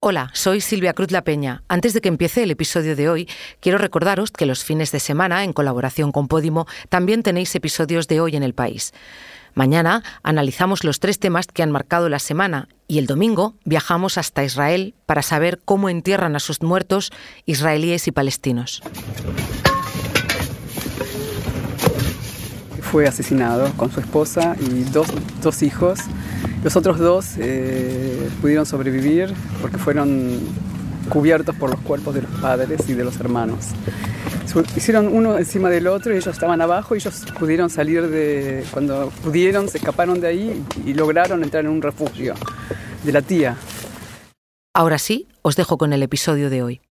Hola, soy Silvia Cruz La Peña. Antes de que empiece el episodio de hoy, quiero recordaros que los fines de semana, en colaboración con Podimo, también tenéis episodios de Hoy en el País. Mañana analizamos los tres temas que han marcado la semana y el domingo viajamos hasta Israel para saber cómo entierran a sus muertos israelíes y palestinos. Fue asesinado con su esposa y dos, dos hijos los otros dos eh, pudieron sobrevivir porque fueron cubiertos por los cuerpos de los padres y de los hermanos. Hicieron uno encima del otro y ellos estaban abajo y ellos pudieron salir de... Cuando pudieron, se escaparon de ahí y lograron entrar en un refugio de la tía. Ahora sí, os dejo con el episodio de hoy.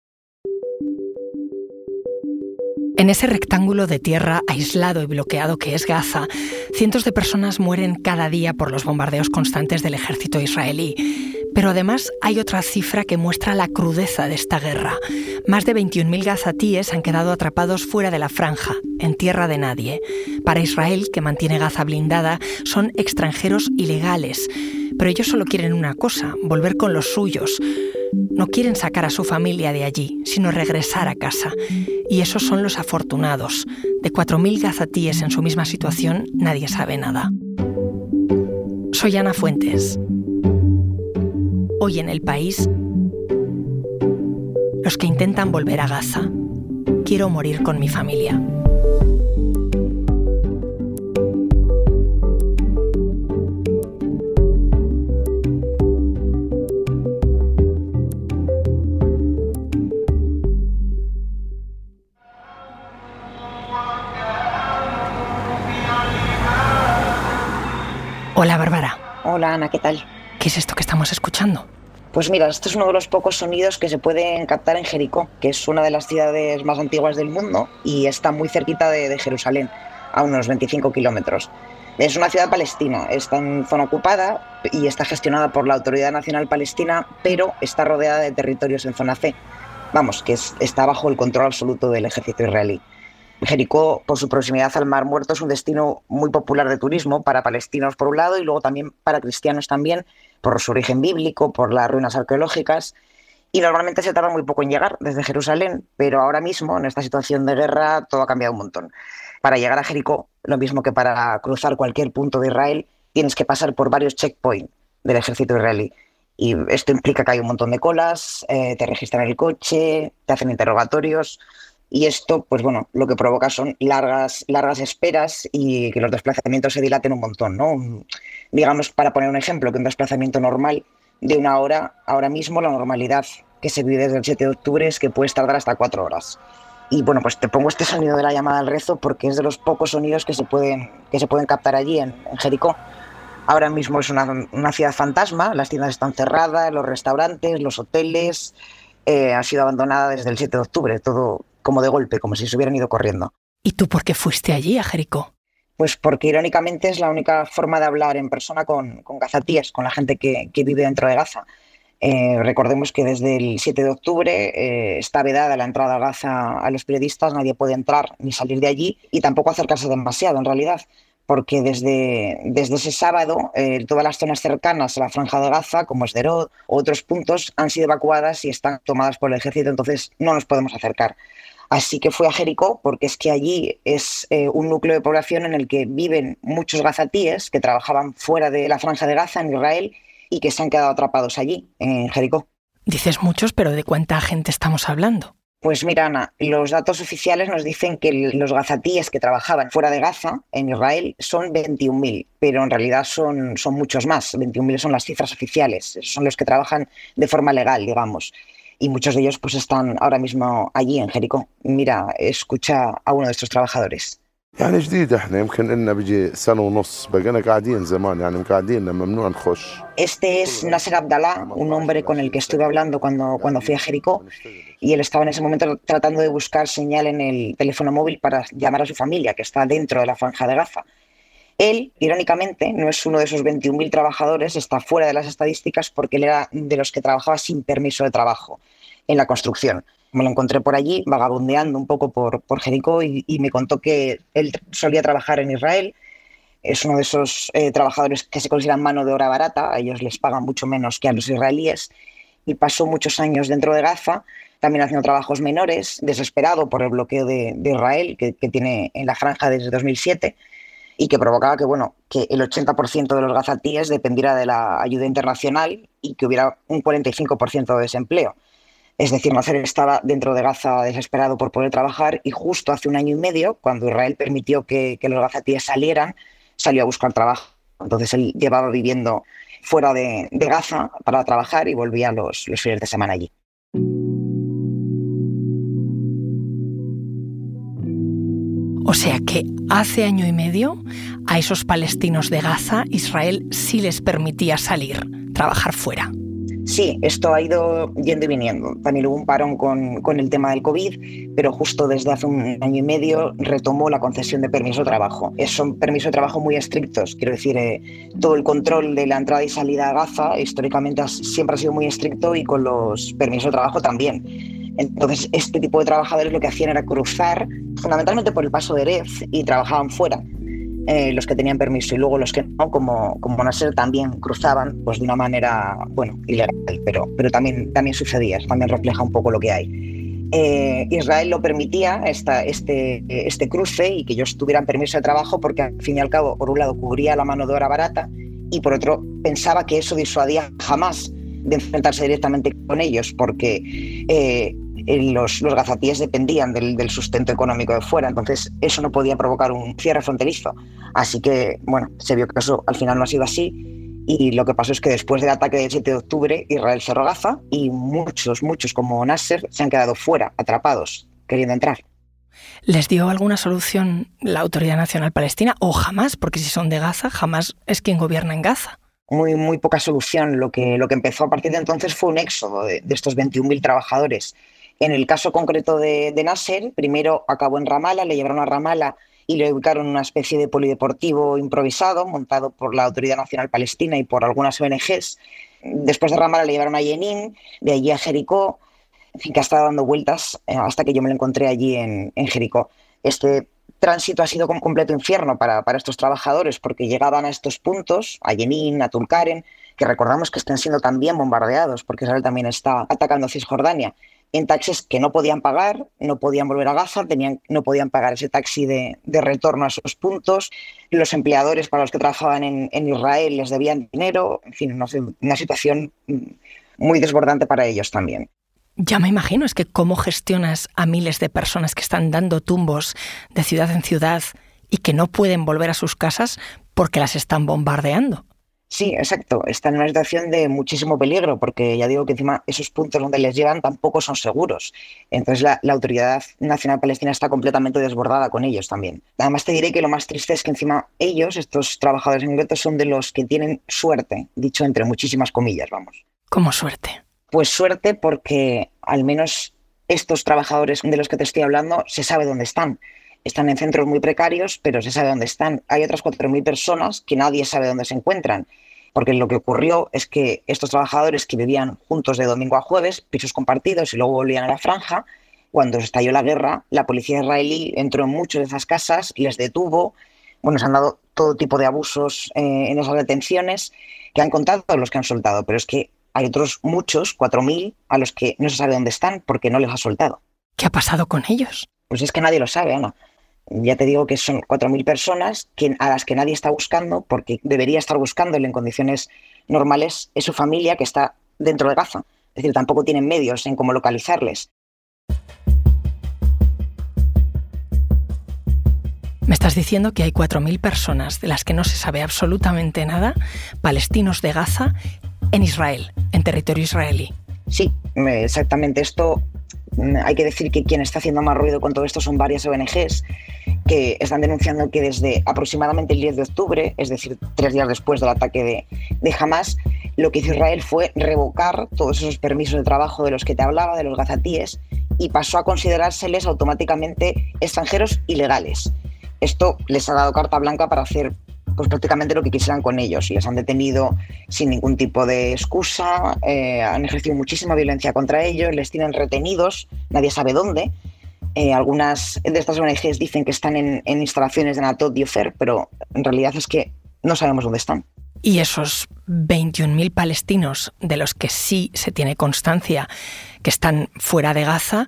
En ese rectángulo de tierra aislado y bloqueado que es Gaza, cientos de personas mueren cada día por los bombardeos constantes del ejército israelí. Pero además hay otra cifra que muestra la crudeza de esta guerra. Más de 21.000 gazatíes han quedado atrapados fuera de la franja, en tierra de nadie. Para Israel, que mantiene Gaza blindada, son extranjeros ilegales. Pero ellos solo quieren una cosa, volver con los suyos. No quieren sacar a su familia de allí, sino regresar a casa. Y esos son los afortunados. De 4.000 gazatíes en su misma situación, nadie sabe nada. Soy Ana Fuentes. Hoy en el país, los que intentan volver a Gaza. Quiero morir con mi familia. ¿Qué tal? ¿Qué es esto que estamos escuchando? Pues mira, este es uno de los pocos sonidos que se pueden captar en Jericó, que es una de las ciudades más antiguas del mundo y está muy cerquita de, Jerusalén, a unos 25 kilómetros. Es una ciudad palestina, está en zona ocupada y está gestionada por la Autoridad Nacional Palestina, pero está rodeada de territorios en zona C. Vamos, que está bajo el control absoluto del ejército israelí. Jericó, por su proximidad al Mar Muerto, es un destino muy popular de turismo para palestinos por un lado y luego también para cristianos también, por su origen bíblico, por las ruinas arqueológicas. Y normalmente se tarda muy poco en llegar desde Jerusalén, pero ahora mismo, en esta situación de guerra, todo ha cambiado un montón. Para llegar a Jericó, lo mismo que para cruzar cualquier punto de Israel, tienes que pasar por varios checkpoints del ejército israelí. Y esto implica que hay un montón de colas, eh, te registran el coche, te hacen interrogatorios y esto, pues bueno, lo que provoca son largas, largas esperas y que los desplazamientos se dilaten un montón, ¿no? Digamos, para poner un ejemplo, que un desplazamiento normal de una hora, ahora mismo la normalidad que se vive desde el 7 de octubre es que puedes tardar hasta cuatro horas. Y bueno, pues te pongo este sonido de la llamada al rezo porque es de los pocos sonidos que se pueden, que se pueden captar allí en, Jericó. Ahora mismo es una, una, ciudad fantasma, las tiendas están cerradas, los restaurantes, los hoteles, eh, han sido abandonada desde el 7 de octubre, todo, como de golpe, como si se hubieran ido corriendo. ¿Y tú por qué fuiste allí, a Jericó? Pues porque irónicamente es la única forma de hablar en persona con, con gazatíes, con la gente que, vive dentro de Gaza. Eh, recordemos que desde el 7 de octubre eh, está vedada la entrada a Gaza a los periodistas, nadie puede entrar ni salir de allí y tampoco acercarse demasiado en realidad, porque desde, desde ese sábado eh, todas las zonas cercanas a la franja de Gaza, como Esderot o otros puntos, han sido evacuadas y están tomadas por el ejército, entonces no nos podemos acercar. Así que fue a Jericó porque es que allí es eh, un núcleo de población en el que viven muchos gazatíes que trabajaban fuera de la franja de Gaza en Israel y que se han quedado atrapados allí, en Jericó. Dices muchos, pero ¿de cuánta gente estamos hablando? Pues mira, Ana, los datos oficiales nos dicen que los gazatíes que trabajaban fuera de Gaza, en Israel, son 21.000, pero en realidad son, son muchos más. 21.000 son las cifras oficiales, son los que trabajan de forma legal, digamos y muchos de ellos pues están ahora mismo allí en Jericó. Mira, escucha a uno de estos trabajadores. Este es Nasser Abdallah, un hombre con el que estuve hablando cuando, cuando fui a Jericó y él estaba en ese momento tratando de buscar señal en el teléfono móvil para llamar a su familia, que está dentro de la franja de Gaza. Él, irónicamente, no es uno de esos 21.000 trabajadores, está fuera de las estadísticas porque él era de los que trabajaba sin permiso de trabajo en la construcción. Me lo encontré por allí, vagabundeando un poco por, por Jericó y, me contó que él solía trabajar en Israel. Es uno de esos eh, trabajadores que se consideran mano de obra barata, a ellos les pagan mucho menos que a los israelíes. y pasó muchos años dentro de Gaza, también haciendo trabajos menores, desesperado por el bloqueo de, Israel que, tiene en la franja desde 2007 y que provocaba que, bueno, que el 80% de los gazatíes dependiera de la ayuda internacional y que hubiera un 45% de desempleo. Es decir, Nasser estaba dentro de Gaza desesperado por poder trabajar y justo hace un año y medio, cuando Israel permitió que, los gazatíes salieran, salió a buscar trabajo. Entonces él llevaba viviendo fuera de, Gaza para trabajar y volvía los, los fines de semana allí. O sea que hace año y medio a esos palestinos de Gaza Israel sí les permitía salir, trabajar fuera. Sí, esto ha ido yendo y viniendo. También hubo un parón con, con, el tema del COVID, pero justo desde hace un año y medio retomó la concesión de permiso de trabajo. Son permisos de trabajo muy estrictos, quiero decir, eh, todo el control de la entrada y salida a Gaza históricamente siempre ha sido muy estricto y con los permisos de trabajo también. Entonces, este tipo de trabajadores lo que hacían era cruzar fundamentalmente por el paso de Erez y trabajaban fuera. Eh, los que tenían permiso y luego los que no, como, como Nasser, también cruzaban pues, de una manera, bueno, ilegal, pero, pero también, también sucedía, también refleja un poco lo que hay. Eh, Israel lo permitía esta, este, este cruce y que ellos tuvieran permiso de trabajo porque al fin y al cabo, por un lado, cubría la mano de obra barata y por otro, pensaba que eso disuadía jamás de enfrentarse directamente con ellos porque eh, los, los gazatíes dependían del, sustento económico de fuera, entonces eso no podía provocar un cierre fronterizo. Así que, bueno, se vio que eso al final no ha sido así. Y lo que pasó es que después del ataque del 7 de octubre, Israel cerró Gaza y muchos, muchos como Nasser se han quedado fuera, atrapados, queriendo entrar. ¿Les dio alguna solución la Autoridad Nacional Palestina o jamás? Porque si son de Gaza, jamás es quien gobierna en Gaza. Muy, muy poca solución. Lo que, lo que empezó a partir de entonces fue un éxodo de, de estos 21.000 trabajadores en el caso concreto de, Nasser, primero acabó en Ramala, le llevaron a Ramala y le ubicaron en una especie de polideportivo improvisado montado por la Autoridad Nacional Palestina y por algunas ONGs. Después de Ramala le llevaron a Jenin, de allí a Jericó, en fin, que ha estado dando vueltas eh, hasta que yo me lo encontré allí en, Jericó. Este tránsito ha sido como completo infierno para, para, estos trabajadores porque llegaban a estos puntos, a Jenin, a Tulkaren, que recordamos que están siendo también bombardeados porque Israel también está atacando Cisjordania en taxis que no podían pagar, no podían volver a Gaza, tenían, no podían pagar ese taxi de, retorno a esos puntos. Los empleadores para los que trabajaban en, Israel les debían dinero. En fin, una, situación muy desbordante para ellos también. Ya me imagino, es que cómo gestionas a miles de personas que están dando tumbos de ciudad en ciudad y que no pueden volver a sus casas porque las están bombardeando. Sí, exacto. Están en una situación de muchísimo peligro porque ya digo que encima esos puntos donde les llevan tampoco son seguros. Entonces la, Autoridad Nacional Palestina está completamente desbordada con ellos también. Además te diré que lo más triste es que encima ellos, estos trabajadores en guetos, son de los que tienen suerte, dicho entre muchísimas comillas, vamos. ¿Cómo suerte? Pues suerte porque al menos estos trabajadores de los que te estoy hablando se sabe dónde están están en centros muy precarios, pero se sabe dónde están. Hay otras 4.000 personas que nadie sabe dónde se encuentran porque lo que ocurrió es que estos trabajadores que vivían juntos de domingo a jueves, pisos compartidos y luego volvían a la franja, cuando estalló la guerra, la policía israelí entró en muchas de esas casas, les detuvo, bueno, se han dado todo tipo de abusos eh, en esas detenciones que han contado los que han soltado, pero es que hay otros muchos, 4.000, a los que no se sabe dónde están porque no les ha soltado. ¿Qué ha pasado con ellos? Pues es que nadie lo sabe, Ana ya te digo que son 4.000 personas que, a las que nadie está buscando, porque debería estar buscándole en condiciones normales, es su familia que está dentro de Gaza. Es decir, tampoco tienen medios en cómo localizarles. Me estás diciendo que hay 4.000 personas de las que no se sabe absolutamente nada, palestinos de Gaza, en Israel, en territorio israelí. Sí, exactamente. Esto Mm, hay que decir que quien está haciendo más ruido con todo esto son varias ONGs que están denunciando que desde aproximadamente el 10 de octubre, es decir, tres días después del ataque de, de Hamas, lo que hizo Israel fue revocar todos esos permisos de trabajo de los que te hablaba, de los gazatíes, y pasó a considerárseles automáticamente extranjeros ilegales. Esto les ha dado carta blanca para hacer pues prácticamente lo que quisieran con ellos. Les han detenido sin ningún tipo de excusa, eh, han ejercido muchísima violencia contra ellos, les tienen retenidos, nadie sabe dónde. Eh, algunas de estas ONGs dicen que están en, instalaciones de Natot y pero en realidad es que no sabemos dónde están. Y esos 21.000 palestinos de los que sí se tiene constancia que están fuera de Gaza,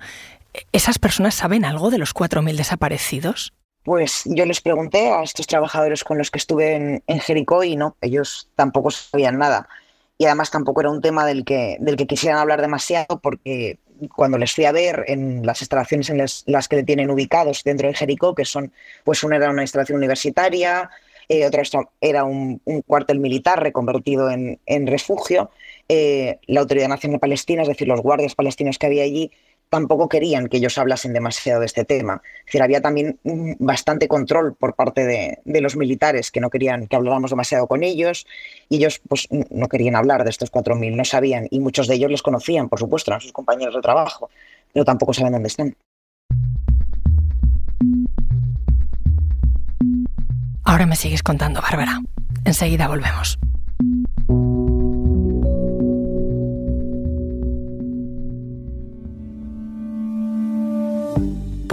¿esas personas saben algo de los 4.000 desaparecidos? Pues yo les pregunté a estos trabajadores con los que estuve en, en, Jericó y no, ellos tampoco sabían nada. Y además tampoco era un tema del que, del que quisieran hablar demasiado porque cuando les fui a ver en las instalaciones en las, que le tienen ubicados dentro de Jericó, que son, pues una era una instalación universitaria, eh, otra era un, cuartel militar reconvertido en, refugio, eh, la Autoridad Nacional Palestina, es decir, los guardias palestinos que había allí, tampoco querían que ellos hablasen demasiado de este tema. Es decir, había también bastante control por parte de, los militares que no querían que habláramos demasiado con ellos y ellos pues no querían hablar de estos 4.000, no sabían y muchos de ellos les conocían, por supuesto, eran sus compañeros de trabajo, pero tampoco saben dónde están. Ahora me sigues contando, Bárbara. Enseguida volvemos.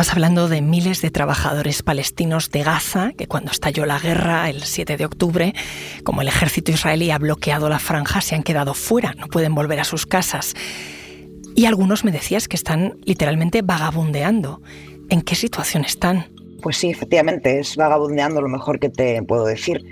Estabas hablando de miles de trabajadores palestinos de Gaza que cuando estalló la guerra el 7 de octubre, como el ejército israelí ha bloqueado la franja, se han quedado fuera, no pueden volver a sus casas. Y algunos me decías que están literalmente vagabundeando. ¿En qué situación están? Pues sí, efectivamente, es vagabundeando lo mejor que te puedo decir.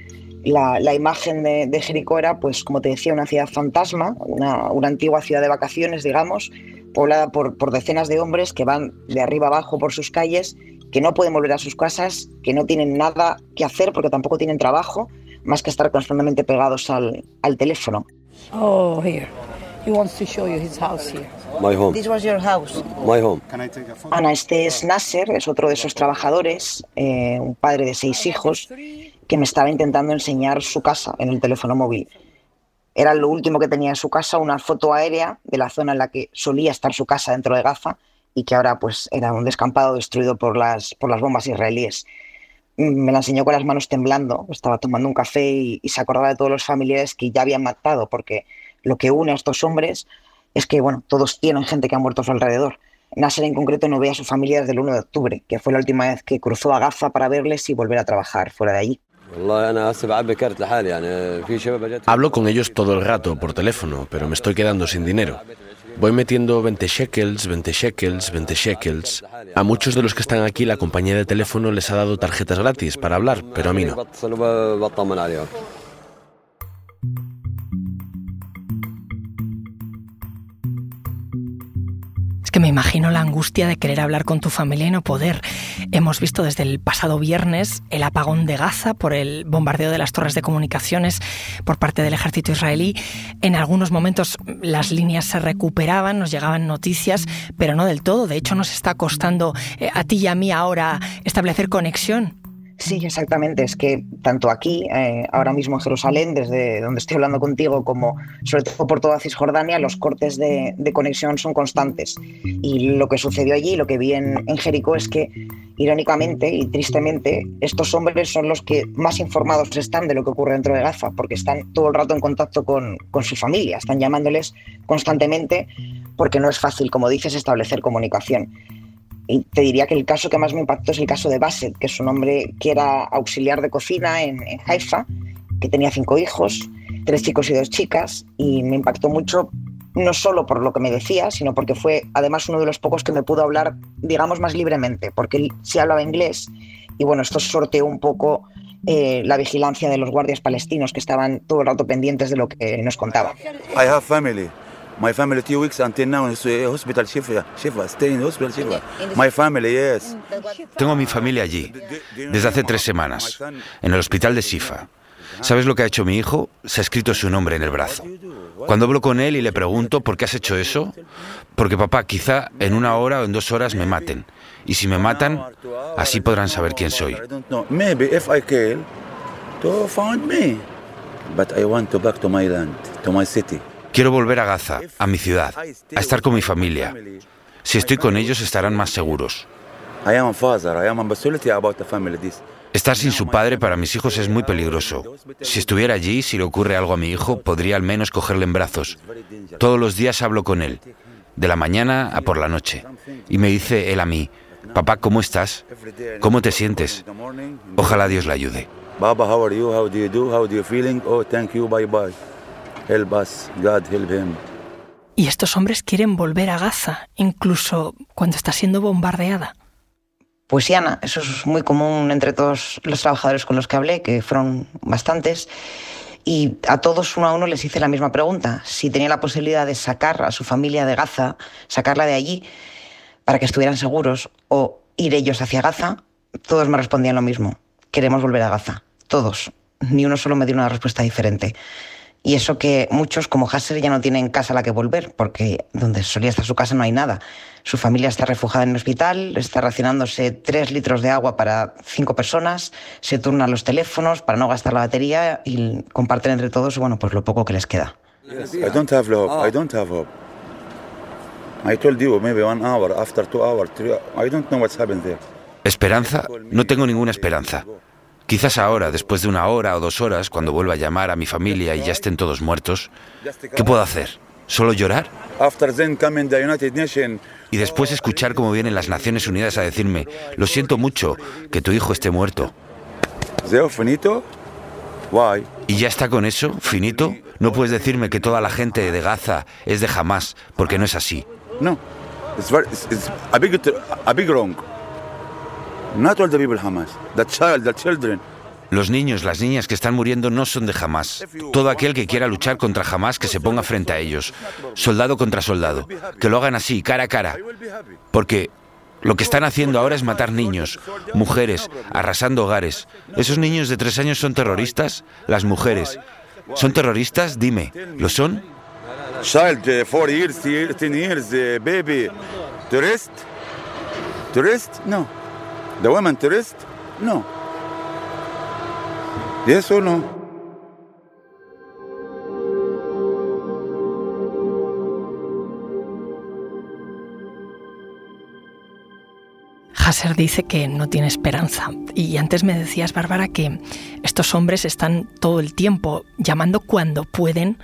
La, imagen de, Jericó era, pues como te decía, una ciudad fantasma, una, una antigua ciudad de vacaciones, digamos, poblada por, por decenas de hombres que van de arriba abajo por sus calles, que no pueden volver a sus casas, que no tienen nada que hacer porque tampoco tienen trabajo, más que estar constantemente pegados al, al teléfono. Oh, here. He wants to show you his house here. My home. This was your house. My home. Ana, este es Nasser, es otro de esos trabajadores, eh, un padre de seis hijos, que me estaba intentando enseñar su casa en el teléfono móvil. Era lo último que tenía en su casa, una foto aérea de la zona en la que solía estar su casa dentro de Gaza y que ahora pues era un descampado destruido por las, por las bombas israelíes. Me la enseñó con las manos temblando, estaba tomando un café y, se acordaba de todos los familiares que ya habían matado, porque lo que une a estos hombres es que, bueno, todos tienen gente que ha muerto a su alrededor. Nasser en concreto no ve a su familia desde el 1 de octubre, que fue la última vez que cruzó a Gaza para verles y volver a trabajar fuera de allí. Hablo con ellos todo el rato por teléfono, pero me estoy quedando sin dinero. Voy metiendo 20 shekels, 20 shekels, 20 shekels. A muchos de los que están aquí la compañía de teléfono les ha dado tarjetas gratis para hablar, pero a mí no. Que me imagino la angustia de querer hablar con tu familia y no poder. Hemos visto desde el pasado viernes el apagón de Gaza por el bombardeo de las torres de comunicaciones por parte del ejército israelí. En algunos momentos las líneas se recuperaban, nos llegaban noticias, pero no del todo. De hecho, nos está costando eh, a ti y a mí ahora establecer conexión. Sí, exactamente. Es que tanto aquí, eh, ahora mismo en Jerusalén, desde donde estoy hablando contigo, como sobre todo por toda Cisjordania, los cortes de, conexión son constantes. Y lo que sucedió allí, lo que vi en, Jericó, es que, irónicamente y tristemente, estos hombres son los que más informados están de lo que ocurre dentro de Gaza, porque están todo el rato en contacto con, con su familia, están llamándoles constantemente, porque no es fácil, como dices, establecer comunicación. Y te diría que el caso que más me impactó es el caso de Bassett, que es un hombre que era auxiliar de cocina en, Haifa, que tenía cinco hijos, tres chicos y dos chicas, y me impactó mucho no solo por lo que me decía, sino porque fue además uno de los pocos que me pudo hablar, digamos, más libremente, porque él sí hablaba inglés y bueno, esto sorteó un poco eh, la vigilancia de los guardias palestinos que estaban todo el rato pendientes de lo que nos contaba. My family two weeks until now is uh, hospital Shifa, Shifa, stay in hospital Shifa. My family, yes. Tengo mi familia allí desde hace tres semanas, en el hospital de Shifa. ¿Sabes lo que ha hecho mi hijo? Se ha escrito su nombre en el brazo. Cuando hablo con él y le pregunto por qué has hecho eso, porque papá, quizá en una hora o en dos horas me maten. Y si me matan, así podrán saber quién soy. Maybe if I kill, to find me. But I want to back to my land, to my city. Quiero volver a Gaza, a mi ciudad, a estar con mi familia. Si estoy con ellos estarán más seguros. Estar sin su padre para mis hijos es muy peligroso. Si estuviera allí, si le ocurre algo a mi hijo, podría al menos cogerle en brazos. Todos los días hablo con él, de la mañana a por la noche. Y me dice él a mí, papá, ¿cómo estás? ¿Cómo te sientes? Ojalá Dios le ayude. Baba, how are you? How do? Oh, thank. Bye bye. Help us. God help him. Y estos hombres quieren volver a Gaza, incluso cuando está siendo bombardeada. Pues sí, Ana, eso es muy común entre todos los trabajadores con los que hablé, que fueron bastantes. Y a todos uno a uno les hice la misma pregunta, si tenía la posibilidad de sacar a su familia de Gaza, sacarla de allí para que estuvieran seguros o ir ellos hacia Gaza, todos me respondían lo mismo, queremos volver a Gaza todos. Ni uno solo me dio una respuesta diferente. Y eso que muchos, como Hasser, ya no tienen casa a la que volver, porque donde solía estar su casa no hay nada. Su familia está refugiada en el hospital, está racionándose tres litros de agua para cinco personas, se turnan los teléfonos para no gastar la batería y comparten entre todos, bueno, pues lo poco que les queda. I don't have hope. I don't have hope. I told you maybe one hour, after two hours, three. I don't know what's happened there. Esperanza, no tengo ninguna esperanza. Quizás ahora, después de una hora o dos horas, cuando vuelva a llamar a mi familia y ya estén todos muertos, ¿qué puedo hacer? ¿Solo llorar? Y después escuchar cómo vienen las Naciones Unidas a decirme, lo siento mucho que tu hijo esté muerto. finito? ¿Y ya está con eso? ¿Finito? No puedes decirme que toda la gente de Gaza es de Hamas, porque no es así. No. Es a big wrong. Not all the people Hamas. The child, the children. Los niños, las niñas que están muriendo no son de Hamas. Todo aquel que quiera luchar contra Hamas que se ponga frente a ellos. Soldado contra soldado. Que lo hagan así, cara a cara. Porque lo que están haciendo ahora es matar niños, mujeres, arrasando hogares. ¿Esos niños de tres años son terroristas? Las mujeres. ¿Son terroristas? Dime, ¿lo son? Child, uh, four years, years, uh, baby. Tourist? Tourist? No. ¿The woman tourist? No. ¿Y eso no? Hasser dice que no tiene esperanza. Y antes me decías, Bárbara, que estos hombres están todo el tiempo llamando cuando pueden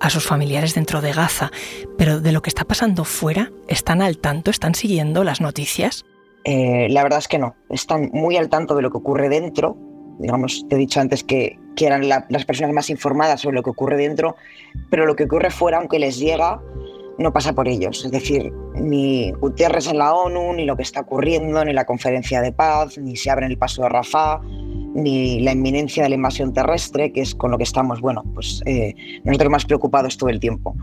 a sus familiares dentro de Gaza. Pero de lo que está pasando fuera, ¿están al tanto? ¿Están siguiendo las noticias? Eh, la verdad es que no, están muy al tanto de lo que ocurre dentro. Digamos, te he dicho antes que, que eran las personas más informadas sobre lo que ocurre dentro, pero lo que ocurre fuera, aunque les llega, no pasa por ellos. Es decir, ni Gutiérrez en la ONU, ni lo que está ocurriendo, ni la conferencia de paz, ni se abre el paso de Rafah, ni la inminencia de la invasión terrestre, que es con lo que estamos, bueno, pues eh, nosotros más preocupados todo el tiempo.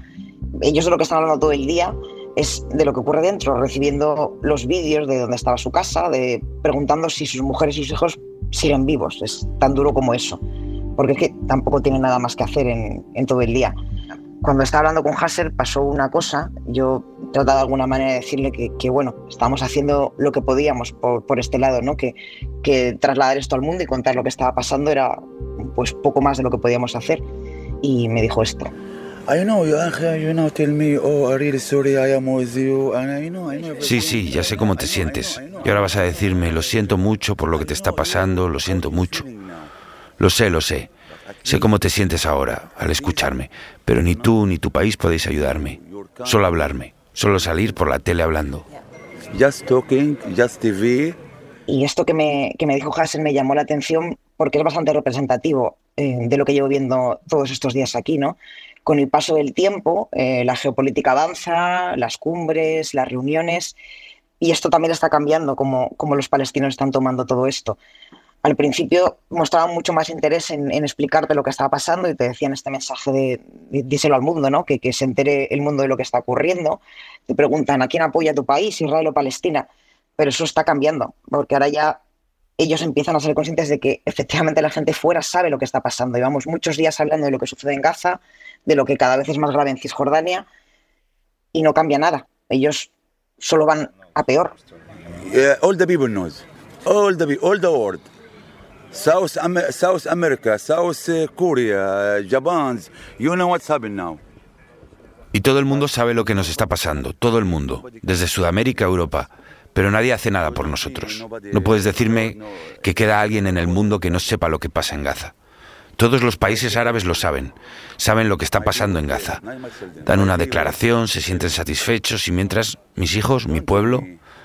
Ellos de lo que están hablando todo el día es de lo que ocurre dentro, recibiendo los vídeos de dónde estaba su casa, de preguntando si sus mujeres y sus hijos siguen vivos. Es tan duro como eso, porque es que tampoco tienen nada más que hacer en, todo el día. Cuando estaba hablando con Hasser pasó una cosa, yo trataba de alguna manera de decirle que, bueno, estábamos haciendo lo que podíamos por, por este lado, ¿no? Que, que trasladar esto al mundo y contar lo que estaba pasando era pues poco más de lo que podíamos hacer. Y me dijo esto. Sí, sí, ya sé cómo te sientes. Y ahora vas a decirme, lo siento mucho por lo que te está pasando, lo siento mucho. Lo sé, lo sé. Sé cómo te sientes ahora al escucharme, pero ni tú ni tu país podéis ayudarme. Solo hablarme, solo salir por la tele hablando. Just talking, just TV. Y esto que me, que me dijo Hassel me llamó la atención porque es bastante representativo eh, de lo que llevo viendo todos estos días aquí, ¿no? Con el paso del tiempo, eh, la geopolítica avanza, las cumbres, las reuniones, y esto también está cambiando, como, como los palestinos están tomando todo esto. Al principio mostraban mucho más interés en, explicarte lo que estaba pasando y te decían este mensaje de, díselo al mundo, ¿no? Que, que, se entere el mundo de lo que está ocurriendo. Te preguntan, ¿a quién apoya tu país, Israel o Palestina? Pero eso está cambiando, porque ahora ya ellos empiezan a ser conscientes de que efectivamente la gente fuera sabe lo que está pasando. Llevamos muchos días hablando de lo que sucede en Gaza, de lo que cada vez es más grave en Cisjordania y no cambia nada. Ellos solo van a peor. all the people knows. All the all the world. South, South America, South Korea, Japan, you know what's happening now. Y todo el mundo sabe lo que nos está pasando, todo el mundo, desde Sudamérica a Europa. Pero nadie hace nada por nosotros. No puedes decirme que queda alguien en el mundo que no sepa lo que pasa en Gaza. Todos los países árabes lo saben, saben lo que está pasando en Gaza. Dan una declaración, se sienten satisfechos y mientras mis hijos, mi pueblo,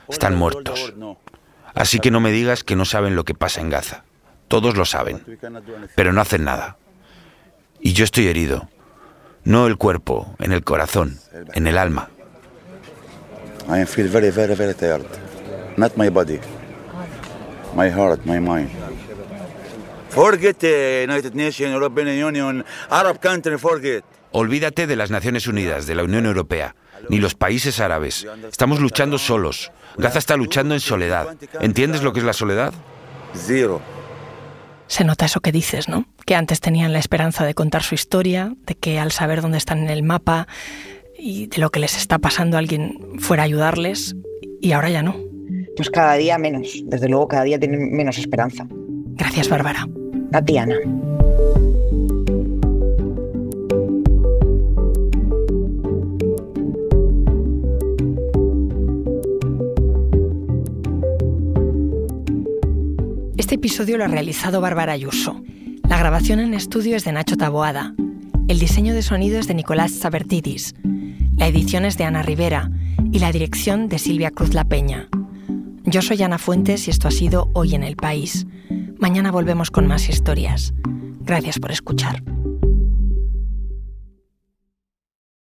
están muertos. Así que no me digas que no saben lo que pasa en Gaza. Todos lo saben, pero no hacen nada. Y yo estoy herido. No el cuerpo, en el corazón, en el alma. I feel very, very, tired. Not my body. My heart, my mind. Forget the United Nations, European Union, Arab country, forget. Olvídate de las Naciones Unidas, de la Unión Europea, ni los países árabes. Estamos luchando solos. Gaza está luchando en soledad. ¿Entiendes lo que es la soledad? Zero. Se nota eso que dices, ¿no? Que antes tenían la esperanza de contar su historia, de que al saber dónde están en el mapa y de lo que les está pasando alguien fuera a ayudarles, y ahora ya no. Pues cada día menos, desde luego cada día tienen menos esperanza. Gracias, Bárbara. A ti, Ana. Este episodio lo ha realizado Bárbara Ayuso. La grabación en estudio es de Nacho Taboada. El diseño de sonido es de Nicolás Sabertidis. La edición es de Ana Rivera y la dirección de Silvia Cruz La Peña. Yo soy Ana Fuentes y esto ha sido Hoy en el País. Mañana volvemos con más historias. Gracias por escuchar.